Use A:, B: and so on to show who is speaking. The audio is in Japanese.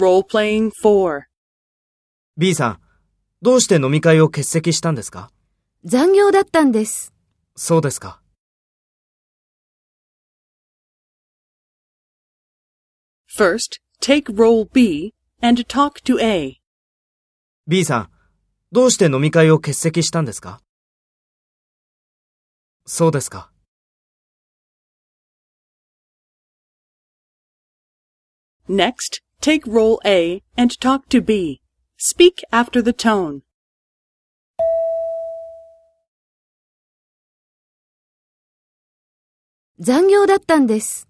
A: Role-playing 4.
B: B さん、どうして飲み会を欠席したんですか？
C: 残業だったんです。
B: そうですか。
A: First, take role B and talk to A.
B: B さん、どうして飲み会を欠席したんですか？そうですか。
A: Next, take role A and talk to B. Speak after the tone.
C: 残業だったんです。